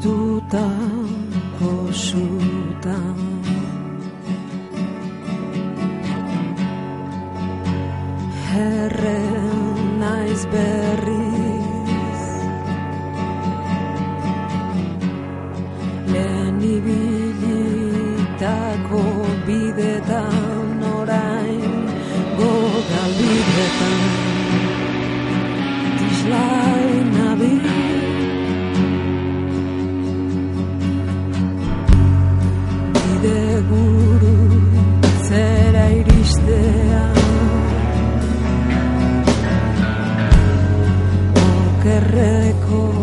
זדותם, פשוטם. Herren, nice bed. Okerreko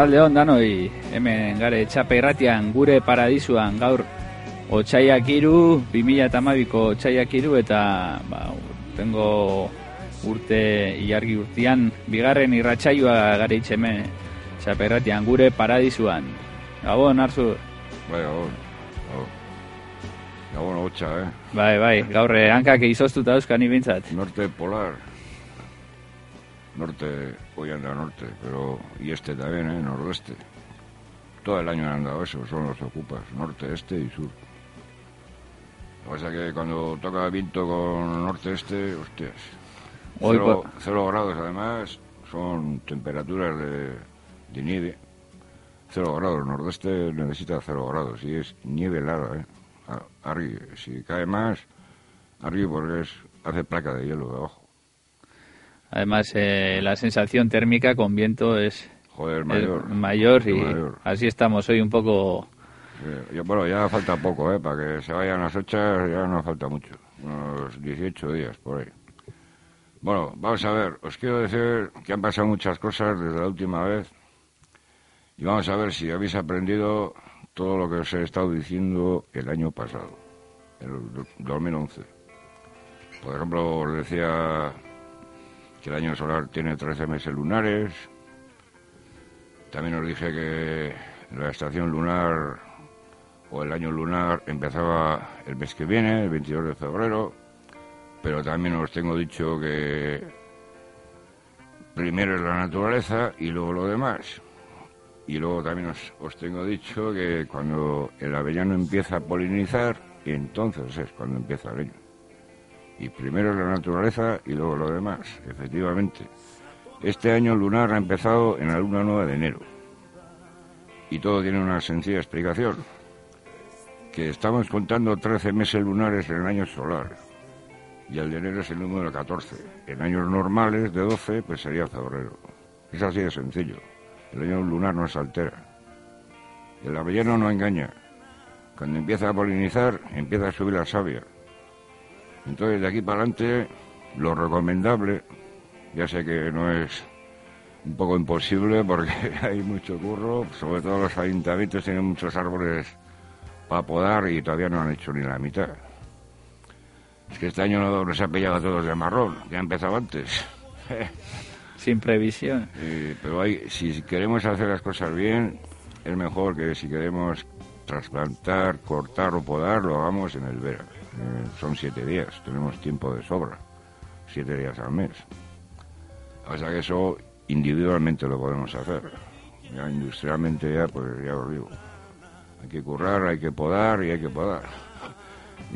Atzalde hon danoi, hemen gare txape irratian gure paradisuan gaur Otsaiak iru, 2008ko Otsaiak iru eta ba, tengo urte ilargi urtean bigarren irratsaioa gare hemen txape irratian gure paradisuan. Gabon, arzu, Bai, gabon. Gabon. Gabon hotxa, eh? bai, bai, gaur eh, hankak izoztuta euskani bintzat. Norte polar. Norte, hoy anda norte, pero y este también, ¿eh? Nordeste. Todo el año han andado eso, son los ocupas, norte, este y sur. Lo que pasa que cuando toca viento con norte-este, hostias. Hoy Cero, grados además, son temperaturas de, de nieve. Cero grados, nordeste necesita cero grados y es nieve helada, ¿eh? Arriba, si cae más, arriba porque es, hace placa de hielo de abajo. Además, eh, la sensación térmica con viento es Joder, es mayor. mayor y Mayor. así estamos hoy un poco... Sí, yo- bueno, ya falta poco, ¿eh? Para que se vayan las fechas ya no falta mucho. Unos 18 días por ahí. Bueno, vamos a ver. Os quiero decir que han pasado muchas cosas desde la última vez. Y vamos a ver si habéis aprendido todo lo que os he estado diciendo el año pasado, el do- 2011. Por ejemplo, os decía que el año solar tiene 13 meses lunares. También os dije que la estación lunar o el año lunar empezaba el mes que viene, el 22 de febrero, pero también os tengo dicho que primero es la naturaleza y luego lo demás. Y luego también os, os tengo dicho que cuando el avellano empieza a polinizar, entonces es cuando empieza el año. Y primero la naturaleza y luego lo demás, efectivamente. Este año lunar ha empezado en la luna nueva de enero. Y todo tiene una sencilla explicación. Que estamos contando 13 meses lunares en el año solar. Y el de enero es el número 14. En años normales de 12, pues sería febrero. Es así de sencillo. El año lunar no se altera. El avellano no engaña. Cuando empieza a polinizar, empieza a subir la savia. Entonces, de aquí para adelante, lo recomendable, ya sé que no es un poco imposible porque hay mucho curro, sobre todo los ayuntamientos tienen muchos árboles para podar y todavía no han hecho ni la mitad. Es que este año no nos ha pillado a todos de marrón, ya ha empezado antes. Sin previsión. Eh, pero hay, si queremos hacer las cosas bien, es mejor que si queremos trasplantar, cortar o podar, lo hagamos en el verano. Eh, son siete días, tenemos tiempo de sobra, siete días al mes. O sea que eso individualmente lo podemos hacer. Ya industrialmente ya, pues ya os digo. Hay que currar, hay que podar y hay que podar.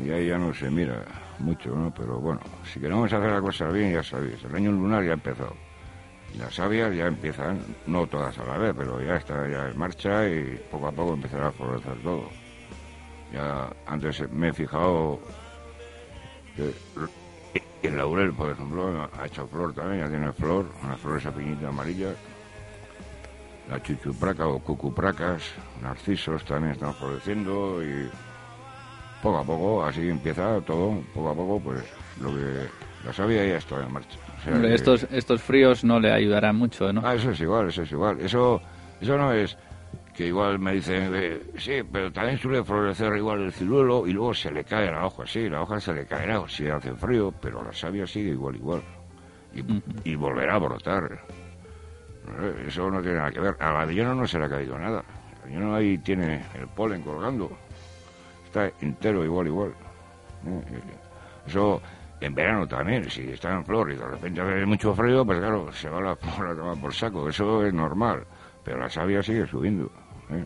Y ahí ya no se mira mucho, ¿no? Pero bueno, si queremos hacer las cosas bien, ya sabéis, el año lunar ya ha empezado. Y las sabias ya empiezan, no todas a la vez, pero ya está ya en marcha y poco a poco empezará a florecer todo. Ya antes me he fijado que el laurel, por ejemplo, ha hecho flor también, ya tiene flor, una flor esa finita amarilla. La chuchupraca o cucupracas, narcisos también están floreciendo y poco a poco, así empieza todo, poco a poco, pues lo que la savia ya está en marcha. O sea Hombre, que- estos, estos fríos no le ayudarán mucho, ¿no? Ah, eso es igual, eso es igual. Eso, eso no es que igual me dicen, eh, sí, pero también suele florecer igual el ciruelo y luego se le cae la hoja, sí, la hoja se le caerá si hace frío, pero la savia sigue igual, igual. Y, y volverá a brotar. Eh, Eso no tiene nada que ver. Al avellano no se le ha caído nada. El avellano ahí tiene el polen colgando. Está entero igual, igual. Eh, Eso en verano también, si está en flor y de repente hace mucho frío, pues claro, se va la flor a tomar por saco. Eso es normal. Pero la savia sigue subiendo. ¿Eh?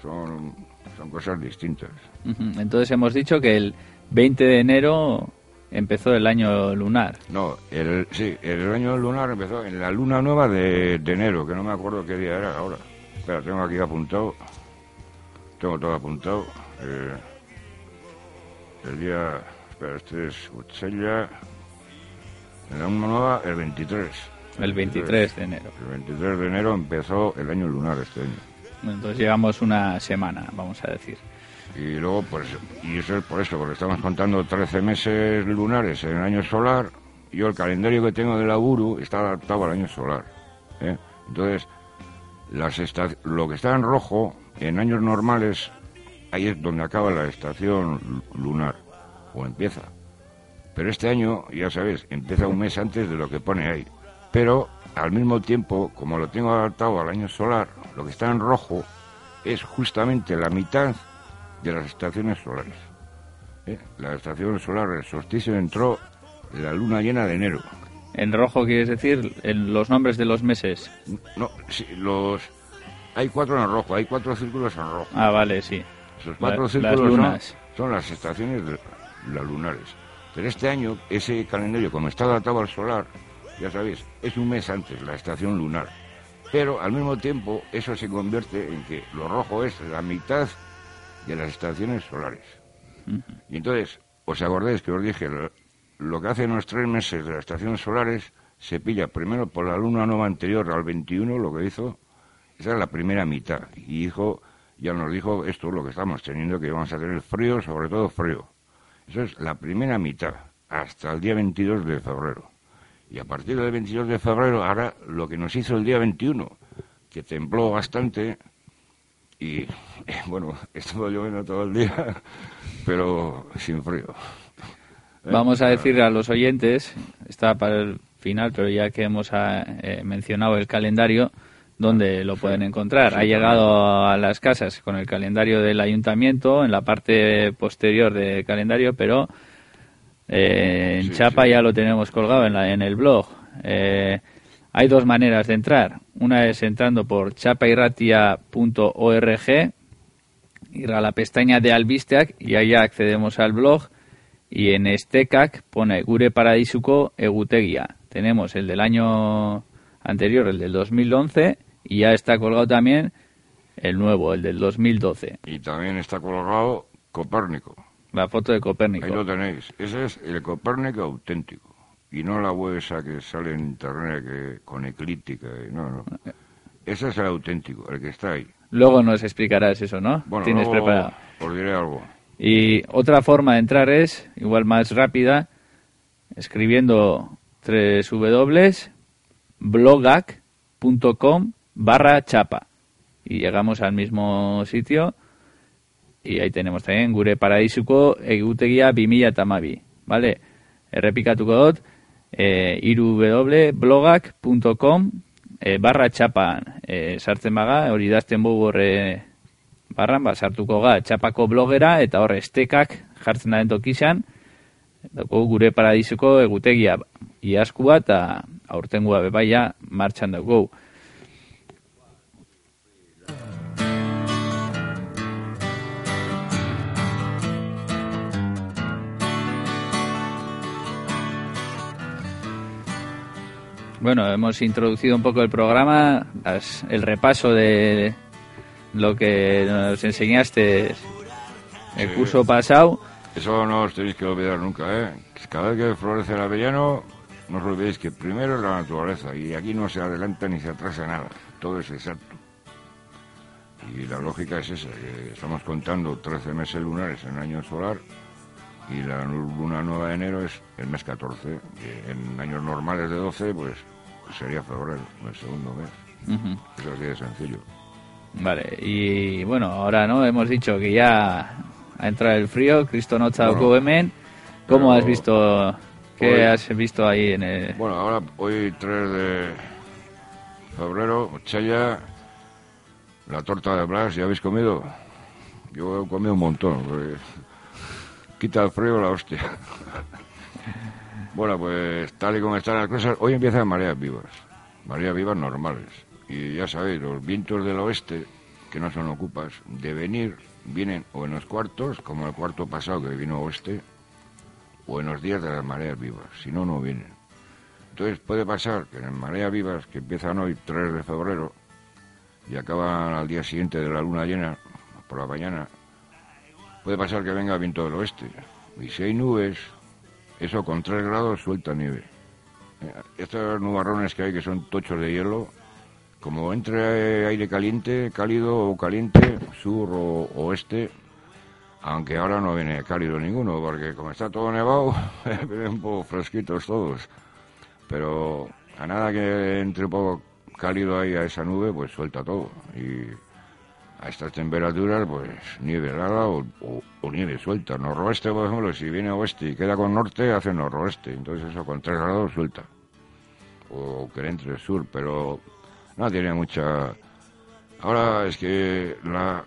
Son, son cosas distintas. Entonces hemos dicho que el 20 de enero empezó el año lunar. No, el, sí, el año lunar empezó en la luna nueva de, de enero, que no me acuerdo qué día era ahora. Espera, tengo aquí apuntado. Tengo todo apuntado. Eh, el día. Espera, este es Uchella. En la luna nueva, el 23. El 23 de enero. El 23 de enero empezó el año lunar este año. Entonces llevamos una semana, vamos a decir. Y luego, pues, y eso es por eso, porque estamos contando 13 meses lunares en el año solar. Yo el calendario que tengo de la Uru está adaptado al año solar. ¿eh? Entonces, las lo que está en rojo, en años normales, ahí es donde acaba la estación lu- lunar, o empieza. Pero este año, ya sabes, empieza un mes antes de lo que pone ahí. Pero, al mismo tiempo, como lo tengo adaptado al año solar, lo que está en rojo es justamente la mitad de las estaciones solares. ¿eh? La estación solar, el solsticio entró la luna llena de enero. En rojo quieres decir en los nombres de los meses. No, sí, los... Hay cuatro en rojo, hay cuatro círculos en rojo. Ah, vale, sí. Esos cuatro La- círculos las son- lunas. Son, las estaciones de, las lunares. Pero este año, ese calendario, como está adaptado al solar, ya sabéis, es un mes antes la estación lunar. Pero al mismo tiempo, eso se convierte en que lo rojo es la mitad de las estaciones solares. Y entonces, ¿os acordáis que os dije lo, que hacen los tres meses de las estaciones solares? Se pilla primero por la luna nueva anterior al 21, lo que hizo, esa es la primera mitad. Y dijo, ya nos dijo, esto es lo que estamos teniendo, que vamos a tener frío, sobre todo frío. Eso es la primera mitad, hasta el día 22 de febrero. Y a partir del 22 de febrero, ahora lo que nos hizo el día 21, que tembló bastante, y bueno, estuvo lloviendo todo el día, pero sin frío. ¿Eh? Vamos a decir a los oyentes, está para el final, pero ya que hemos ah, eh, mencionado el calendario, ¿dónde lo pueden encontrar? sí, ha llegado a las casas con el calendario del ayuntamiento en la parte posterior del calendario, pero eh, en Sí, Chapa sí. ya lo tenemos colgado en, la, en el blog. Eh, Hay dos maneras de entrar. Una es entrando por chapairratia.org, ir a la pestaña de Albisteak y allá accedemos al blog y en Estekak pone Gure Paradisuko Egutegia. Tenemos el del año anterior, el del 2011 y ya está colgado también el nuevo, el del 2012. Y también está colgado Copérnico. La foto de Copérnico. Ahí lo tenéis. Ese es el Copérnico auténtico. Y no la web esa que sale en internet que, con eclíptica. y- No, no. Ese es el auténtico, el que está ahí. Luego nos explicarás eso, ¿no? Bueno, Tienes luego preparado. os diré algo. Y otra forma de entrar es, igual más rápida, escribiendo www.blogak.com barra chapa. Y llegamos al mismo sitio ahí tenemos también gure paradisuko egutegia 2000 tamabi. ¿Vale? Errepikatuko dut, eh, www.blogak.com eh, barra txapan eh, sartzen baga, hori dazten bugu horre barran, ba, sartuko ga txapako blogera eta horre estekak jartzen da tokizan, Dauko gure paradisuko egutegia iaskua eta aurtengua bebaia martxan dugu. Bueno, hemos introducido un poco el programa, las- el repaso de lo que nos enseñaste el Sí. curso pasado. Eso no os tenéis que olvidar nunca, ¿eh? Cada vez que florece el avellano, no os olvidéis que primero es la naturaleza y aquí no se adelanta ni se atrasa nada, todo es exacto. Y la lógica es esa, que estamos contando 13 meses lunares en año solar y la luna nueva de enero es el mes 14, que en años normales de 12, pues sería febrero, el segundo mes. Eso así de sencillo. Vale, y bueno, ahora no hemos dicho que ya ha entrado el frío, Cristo no Bueno, hemen. ¿Cómo has visto? ¿Qué hoy- has visto ahí en el.? Bueno, ahora hoy 3 de febrero, Chaya, la torta de Blas, ¿ya habéis comido? Yo he comido un montón, porque quita el frío la hostia. bueno, pues tal y como están las cosas, hoy empiezan mareas vivas, mareas vivas normales. Y ya sabéis, los vientos del oeste, que no son ocupas, de venir, vienen o en los cuartos, como el cuarto pasado que vino oeste, o en los días de las mareas vivas, si no, no vienen. Entonces puede pasar que en las mareas vivas, que empiezan hoy 3 de febrero y acaban al día siguiente de la luna llena, por la mañana, puede pasar que venga viento del oeste. Y si hay nubes, eso con 3 grados suelta nieve. Eh, Estos nubarrones que hay que son tochos de hielo, como entre aire caliente, cálido o caliente, sur o oeste, aunque ahora no viene cálido ninguno, porque como está todo nevado, vienen un poco fresquitos todos. Pero a nada que entre un poco cálido ahí a esa nube, pues suelta todo. A estas temperaturas, pues nieve helada o, nieve suelta. Noroeste, por ejemplo, si viene oeste y queda con norte, hace noroeste. Entonces eso con 3 grados suelta. O que entre sur, pero no tiene mucha... Ahora es que la,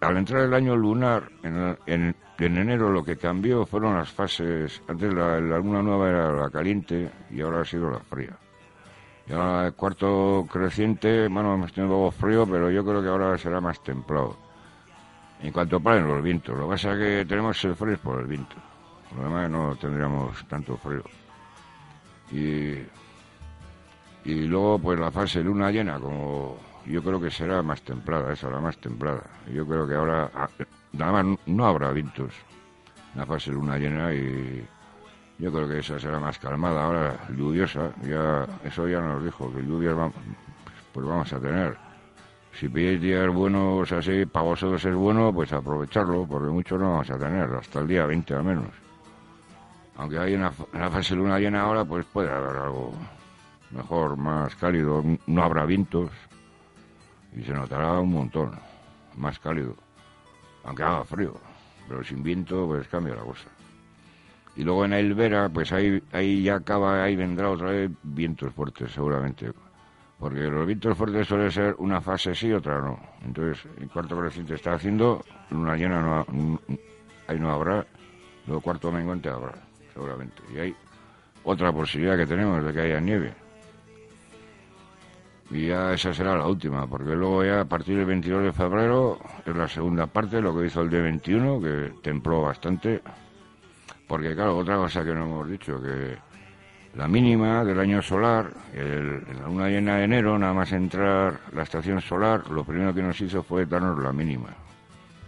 al entrar el año lunar, en, en- en enero lo que cambió fueron las fases. Antes la luna nueva era la caliente y ahora ha sido la fría. Y ahora el cuarto creciente, bueno, hemos tenido frío, pero yo creo que ahora será más templado. En cuanto paren los vientos, lo que pasa es que tenemos el frío por el viento. Por lo demás no tendríamos tanto frío. Y, y luego pues la fase luna llena, como yo creo que será más templada, esa la más templada. Yo creo que ahora, ah, nada más, no habrá vientos en la fase luna llena y yo creo que esa será más calmada. Ahora lluviosa, ya eso ya nos dijo, que lluvias pues vamos a tener. Si pilláis días buenos así, para vosotros es bueno, pues aprovecharlo, porque muchos no vamos a tener, hasta el día 20 al menos. Aunque hay una, fase luna llena ahora, pues puede haber algo mejor, más cálido, no habrá vientos y se notará un montón, más cálido, aunque haga frío, pero sin viento pues cambia la cosa. Y luego en Elvera, pues ahí, ahí ya acaba, ahí vendrá otra vez vientos fuertes seguramente, porque los vientos fuertes suele ser una fase sí, otra no. Entonces, el cuarto creciente está haciendo, luna llena no, ha- ahí no habrá, luego cuarto menguante habrá, seguramente. Y hay otra posibilidad que tenemos de que haya nieve. Y ya esa será la última, porque luego ya a partir del 22 de febrero es la segunda parte, lo que hizo el D21, que templó bastante. Porque claro, otra cosa que no hemos dicho, que la mínima del año solar, el- en la luna llena de enero, nada más entrar la estación solar, lo primero que nos hizo fue darnos la mínima.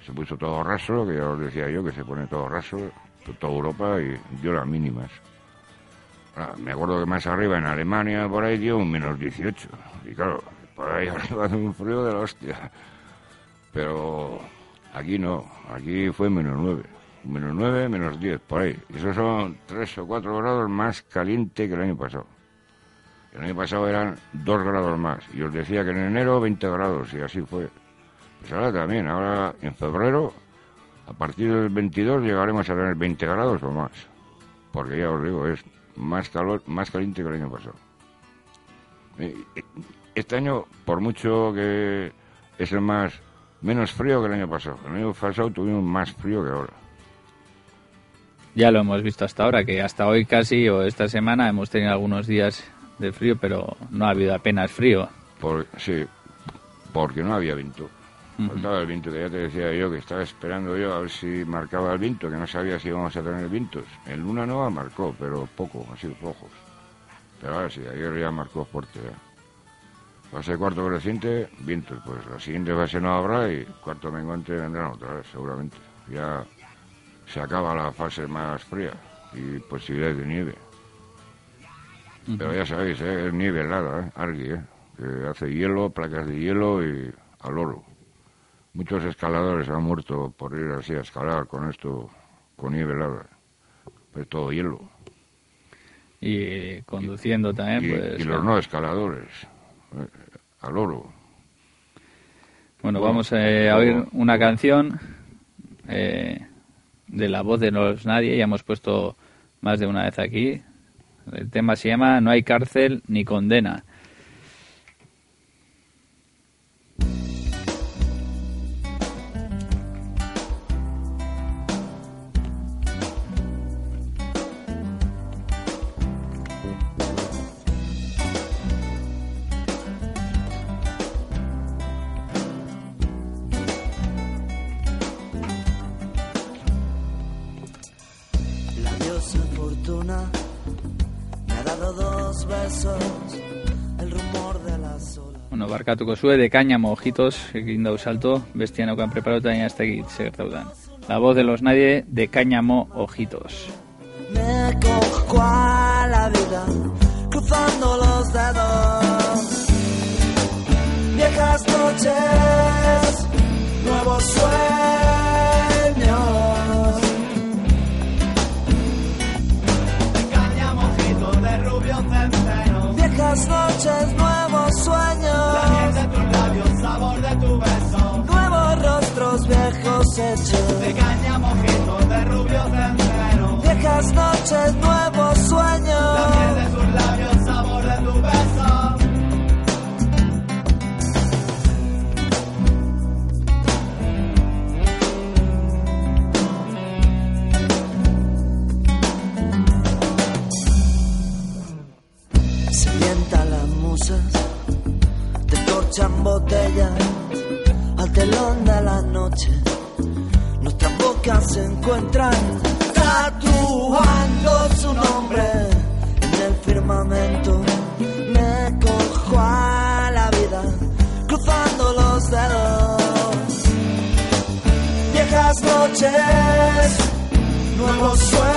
Se puso todo raso, que ya os decía yo, que se pone todo raso, to- toda Europa, y dio las mínimas. Ah, me acuerdo que más arriba, en Alemania, por ahí dio un menos 18. Y claro, por ahí arriba hace un frío de la hostia. Pero aquí no, aquí fue menos 9. Menos 9, menos 10, por ahí. Y eso son 3 o 4 grados más caliente que el año pasado. El año pasado eran 2 grados más. Y os decía que en enero 20 grados, y así fue. Pues ahora también, ahora en febrero, a partir del 22 llegaremos a tener 20 grados o más. Porque ya os digo, es más calor, más caliente que el año pasado. Eh, eh, Este año, por mucho que es el más menos frío que el año pasado. El año pasado tuvimos más frío que ahora. Ya lo hemos visto hasta ahora, que hasta hoy casi o esta semana hemos tenido algunos días de frío, pero no ha habido apenas frío. Por, sí, porque no había viento. Faltaba el viento, que ya te decía yo que estaba esperando yo a ver si marcaba el viento, que no sabía si íbamos a tener vientos. El Luna Nova marcó, pero poco, así flojos. Pero ahora sí, ayer ya marcó fuerte. Ya. Fase cuarto creciente, vientos. Pues la siguiente fase no habrá y cuarto menguante vendrán otra vez, seguramente. Ya se acaba la fase más fría y posibilidades de nieve. Pero ya sabéis, ¿eh? es nieve helada, ¿eh? Argui, ¿eh? que hace hielo, placas de hielo y al oro. Muchos escaladores han muerto por ir así a escalar con esto, con nieve helada. Pues todo hielo. Y conduciendo también, y, pues... y los no escaladores, eh, al oro. Bueno, Bueno, vamos eh, a oír una canción eh, de la voz de los nadie, ya hemos puesto más de una vez aquí. El tema se llama No hay cárcel ni condena. Barkatuko zue, de cáñamo, ojitos, egin salto, bestiano que han preparado también hasta aquí, segertaudan. La voz de los nadie, de cáñamo, ojitos. Me cojo a la vida, cruzando los dedos. Viejas noches, nuevos sueños. Viejas noches, nuevos sueños. Hechos. De caña mojito, de rubios enteros. Viejas noches, nuevos sueños. La miel de tus labios, sabor de tu beso. Se mientan las musas, descorchan botellas al telón de la noche. Bocas se encuentran tatuando su nombre en el firmamento. Me cojo a la vida, cruzando los dedos. Viejas noches, nuevos sueños.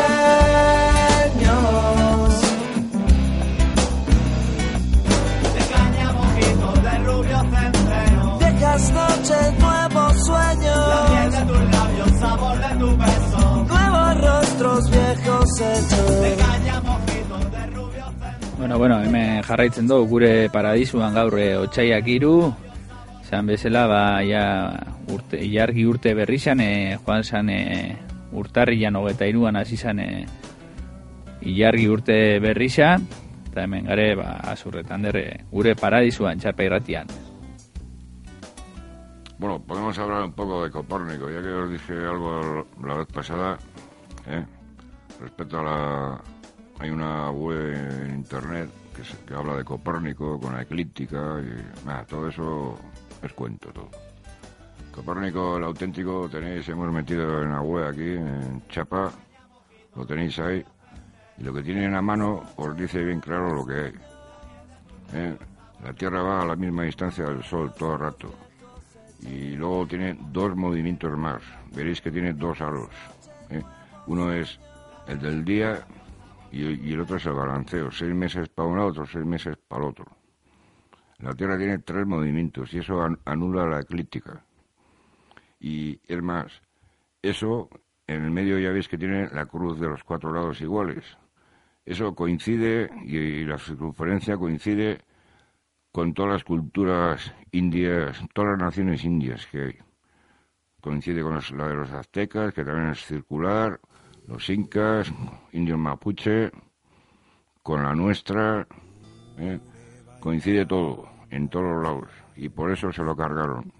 Viejas noches, nuevos sabor de tu beso. Nuevos rostros, viejos hechos. De Bueno, bueno, hemen jarraitzen dugu gure paradisuan gaur e, otxaiak iru, zan bezala, ba, ja, urte, ilargi urte berri zan, e, joan zan e, urtarrian hogeta iruan hasi zan e, ilargi urte berri zan, eta hemen gare, ba, azurretan derre, gure paradisuan, txapa irratian. Bueno, podemos hablar un poco de Copórnico, ya que os dije algo la vez pasada, ¿eh? respecto a la... Hay una web en internet que, habla de Copérnico con la eclíptica y todo eso es cuento todo. Copérnico, el auténtico, tenéis, hemos metido en la web aquí, en Chapa, lo tenéis ahí, y lo que tienen a mano os dice bien claro lo que hay. ¿eh? La Tierra va a la misma distancia del Sol todo el rato, y luego tiene dos movimientos más, veréis que tiene dos aros. ¿eh? Uno es el del día y, el otro es el balanceo, seis meses para un lado, otros seis meses para el otro. La Tierra tiene tres movimientos y eso an- anula la eclíptica. Y es más, eso en el medio ya veis que tiene la cruz de los cuatro lados iguales. Eso coincide y la circunferencia coincide con todas las culturas indias, todas las naciones indias que hay. Coincide con la de los aztecas, que también es circular, los incas, indios mapuche, con la nuestra, ¿eh? coincide todo, en todos los lados, y por eso se lo cargaron.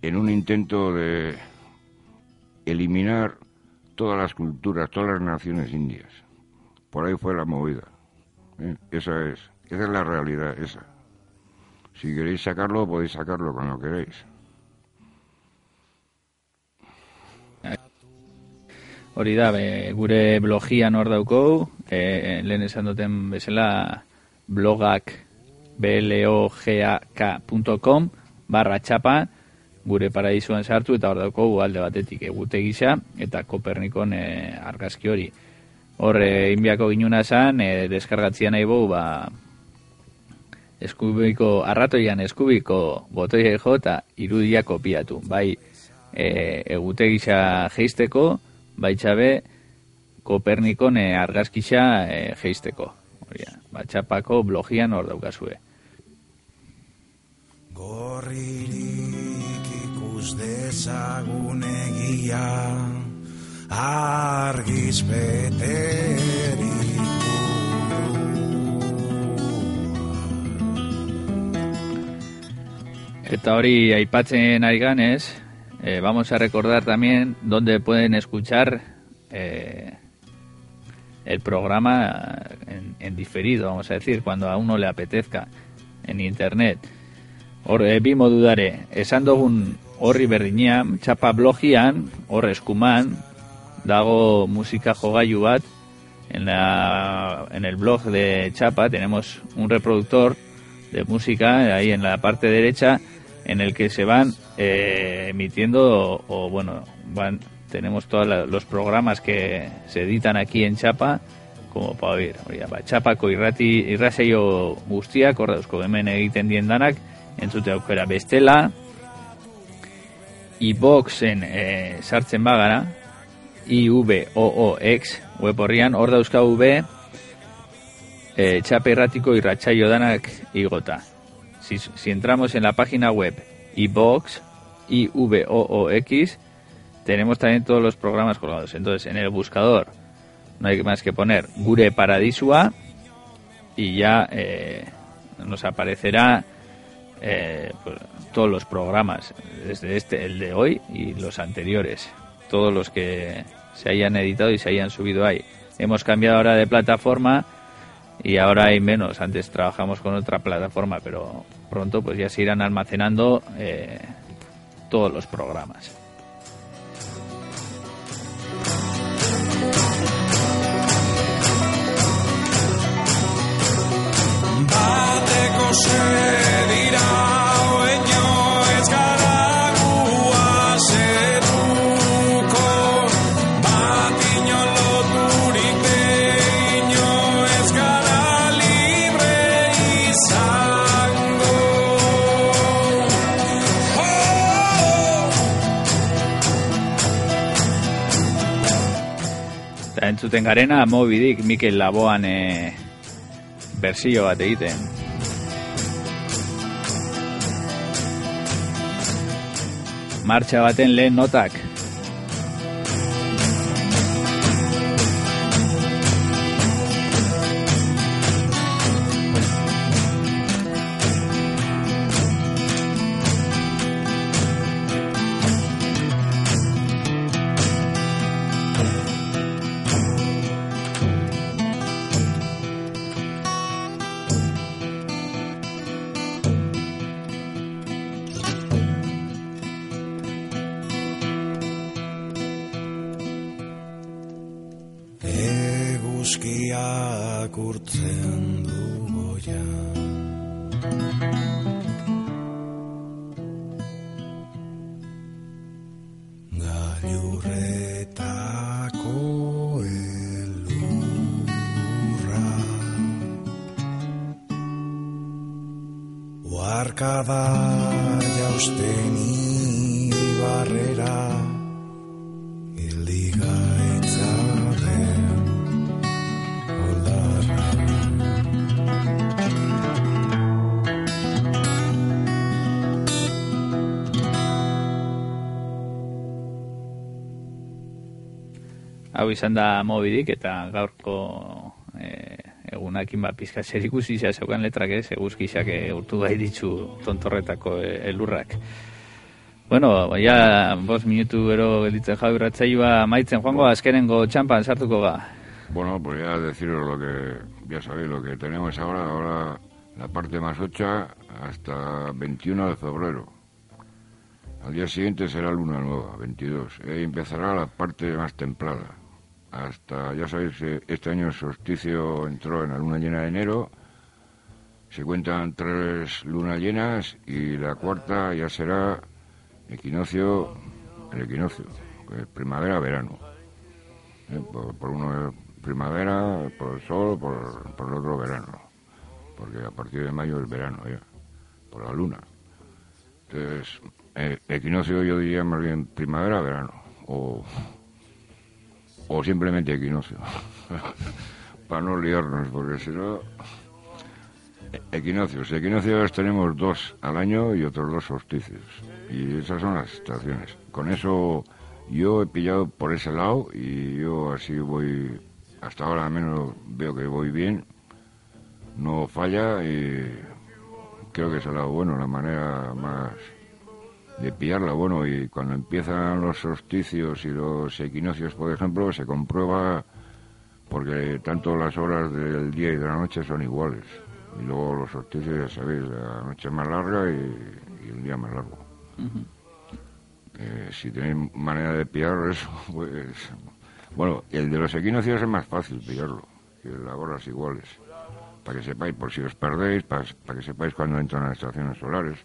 En un intento de eliminar todas las culturas, todas las naciones indias. Por ahí fue la movida. ¿eh? Esa es, esa es la realidad, esa. Si queréis sacarlo, podéis sacarlo cuando queréis. Hori da, be, gure blogian hor daukou, e, lehen esan duten bezala blogak blogak.com barra txapa, gure paradizuan sartu eta hor daukou alde batetik egute gisa eta Kopernikon e, argazki hori. Hor, e, inbiako ginuna zan, e, deskargatzia nahi bau, ba, eskubiko, arratoian eskubiko botoia jo eta irudia kopiatu. Bai, e, egute gisa geisteko, bai txabe, Kopernikon e, argazkisa e, geisteko. Hori da, ba, txapako blogian hor daukazue. Gorririk ikus dezagun egia argiz Eta hori aipatzen ari ganez, eh, vamos a recordar también dónde pueden escuchar eh, el programa en, diferido, vamos a decir, cuando a uno le apetezca en internet. Hor, eh, bi modu dare, esan dugun horri berdinean, txapa blogian, hor eskuman, dago musika jogailu bat, en, la, en el blog de Chapa tenemos un reproductor de música ahí en la parte derecha en el que se van eh, emitiendo o, o, bueno van tenemos todos los programas que se editan aquí en Chapa como para oír Hori ba, Chapako irrati irrasaio guztiak hor dauzko hemen egiten dien danak entzute aukera bestela iBoxen eh, sartzen bagara IVOOX web horrian hor dauzkagu be eh, txape erratiko irratsaio danak igota. Si, si entramos en la página web iBox, IVOOX, tenemos también todos los programas colgados. Entonces, en el buscador no hay más que poner Gure Paradisua y ya eh, nos aparecerá eh, pues, todos los programas, desde este, el de hoy y los anteriores, todos los que se hayan editado y se hayan subido ahí. Hemos cambiado ahora de plataforma y ahora hay menos. Antes trabajamos con otra plataforma, pero pronto pues ya se irán almacenando eh, todos los programas. Entzuten garena Moby Dick Mikel Laboan eh, bersio bat egiten. Martxa baten lehen notak. Eguzkiak urtzen du goia. Gailurretako elurra Oarka da jausten ibarrera izan da mobidik eta gaurko e, egunakin ba pizka zerikusi izan zeukan letrak ez, eguzkizak e, urtu bai ditzu tontorretako elurrak. Bueno, ja, bost minutu ero gelditzen jau irratzaioa maitzen joango azkenengo txampan sartuko ba. Bueno, pues ya deciros lo que, ya sabéis lo que tenemos ahora, ahora la parte más ocha hasta 21 de febrero. Al día siguiente será luna nueva, 22. Y ahí empezará la parte más templada. Hasta, ya sabéis que este año el solsticio entró en la luna llena de enero. Se cuentan tres lunas llenas y la cuarta ya será equinoccio, el equinoccio, es primavera-verano. ¿eh? Por, uno es primavera, por el sol, por, por el otro verano. Porque a partir de mayo es verano ya, por la luna. Entonces, eh, equinoccio yo diría más bien primavera-verano. O simplemente equinoccio. Para no liarnos, porque si no... Equinoccios. Equinoccios tenemos dos al año y otros dos solsticios. Y esas son las estaciones. Con eso yo he pillado por ese lado y yo así voy, hasta ahora al menos veo que voy bien. No falla y creo que es el lado bueno, la manera más de pillarla. Bueno, y cuando empiezan los solsticios y los equinoccios, por ejemplo, se comprueba porque tanto las horas del día y de la noche son iguales. Y luego los solsticios, ya sabéis, la noche es más larga y, y el día más largo. Eh, si tenéis manera de pillar eso, pues... Bueno, el de los equinoccios es más fácil pillarlo, que las horas iguales. Para que sepáis, por si os perdéis, para, para que sepáis cuándo entran las estaciones solares.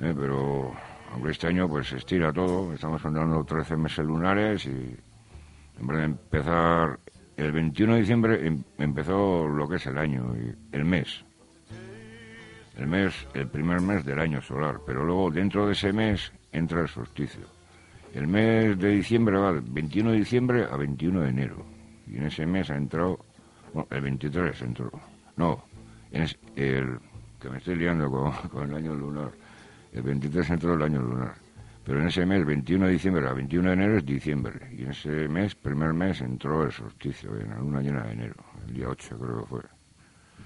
Eh, pero aunque este año pues se estira todo, estamos contando 13 meses lunares y en vez de empezar el 21 de diciembre em- empezó lo que es el año, el mes. El mes, el primer mes del año solar, pero luego dentro de ese mes entra el solsticio. El mes de diciembre va del 21 de diciembre a 21 de enero. Y en ese mes ha entrado, bueno, el 23 entró. No, en es- el, que me estoy liando con, con el año lunar. El 23 entró el año lunar. Pero en ese mes, 21 de diciembre a 21 de enero es diciembre. Y en ese mes, primer mes, entró el solsticio, en la luna llena de enero. El día 8 creo que fue.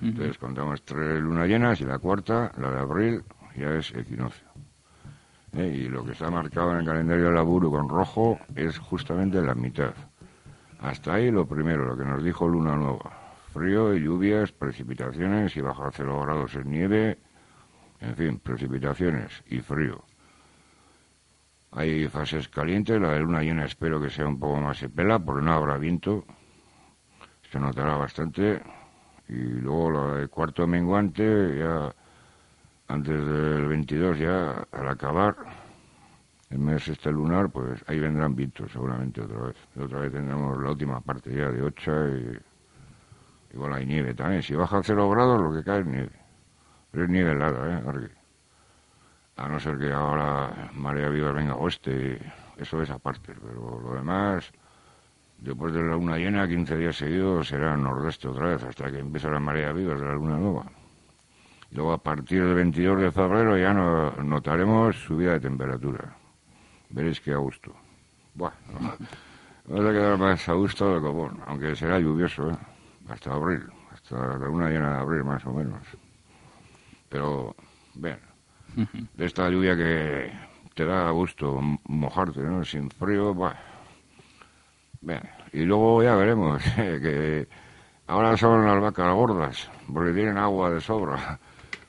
Entonces contamos tres lunas llenas y la cuarta, la de abril, ya es equinoccio. ¿Eh? Y lo que está marcado en el calendario de laburo con rojo es justamente la mitad. Hasta ahí lo primero, lo que nos dijo Luna Nueva. Frío y lluvias, precipitaciones y bajo cero grados en nieve, en fin, precipitaciones y frío. Hay fases calientes, la de luna llena espero que sea un poco más pela, porque no habrá viento, se notará bastante. Y luego la de cuarto menguante, ya antes del 22, ya al acabar el mes este lunar, pues ahí vendrán vientos seguramente otra vez. Y otra vez tendremos la última parte ya de Ocha y igual hay nieve también. Si baja a cero grados, lo que cae es nieve. Pero es nieve helada, ¿eh? Arqui. A no ser que ahora marea viva venga oeste, eso es aparte. Pero lo demás, después de la luna llena, 15 días seguidos será nordeste otra vez, hasta que empiece la marea viva de la luna nueva. Luego a partir del 22 de febrero ya no, notaremos subida de temperatura. Veréis que a gusto. Buah, vamos a quedar más a gusto de común, aunque será lluvioso, ¿eh? hasta abril, hasta la luna llena de abril más o menos. Pero, bien, de esta lluvia que te da gusto mojarte, ¿no? Sin frío, buah. Bien, y luego ya veremos, que ahora son las vacas gordas, porque tienen agua de sobra.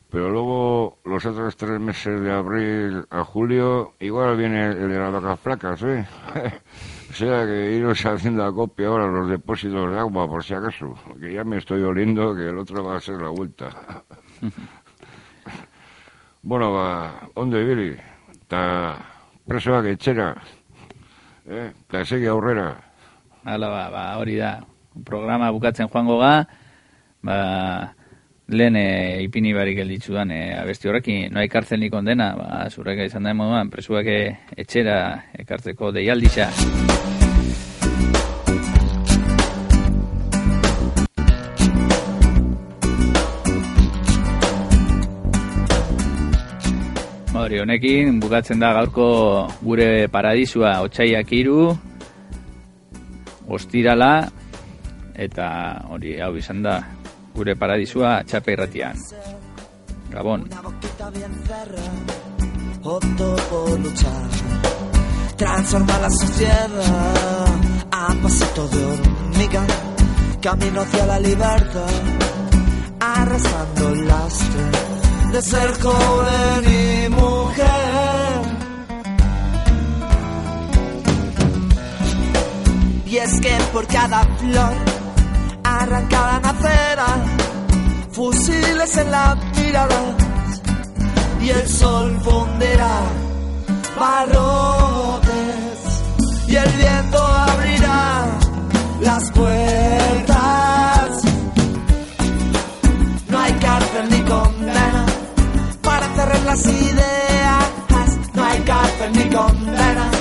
Pero luego, los otros tres meses de abril a julio, igual viene el de las vacas flacas, ¿eh? O sea que iros haciendo acopio ahora los depósitos de agua, por si acaso. Que ya me estoy oliendo que el otro va a ser la vuelta. bueno, ba, ondo ibili. Eta presoak etxera. Eh? Eta segi aurrera. Hala, ba, ba, hori da. Programa bukatzen joango ga, ba, lehen e, ipini barik gelditzu dan, e, abesti horrekin, noa ekartzen nik ondena, ba, zurreka izan da moduan, presuak e, etxera ekartzeko deialdisa. Hori, honekin bukatzen da gaurko gure paradisua otxaiak iru, ostirala, eta hori hau izan da gure paradisua txape irratian. Gabon. Opto por luchar. Transforma la sociedad a pasito de hormiga. Camino hacia la libertad, arrasando el lastre de ser joven Y es que por cada flor arrancada nacerá fusiles en la mirada. Y el sol fundirá barrotes. Y el viento abrirá las puertas. nuestras ideas, no hay cárcel ni condena.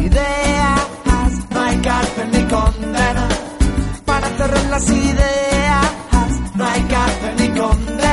Ideas, no hay cárcel ni condena. Para cerrar las ideas, no hay cárcel ni condena.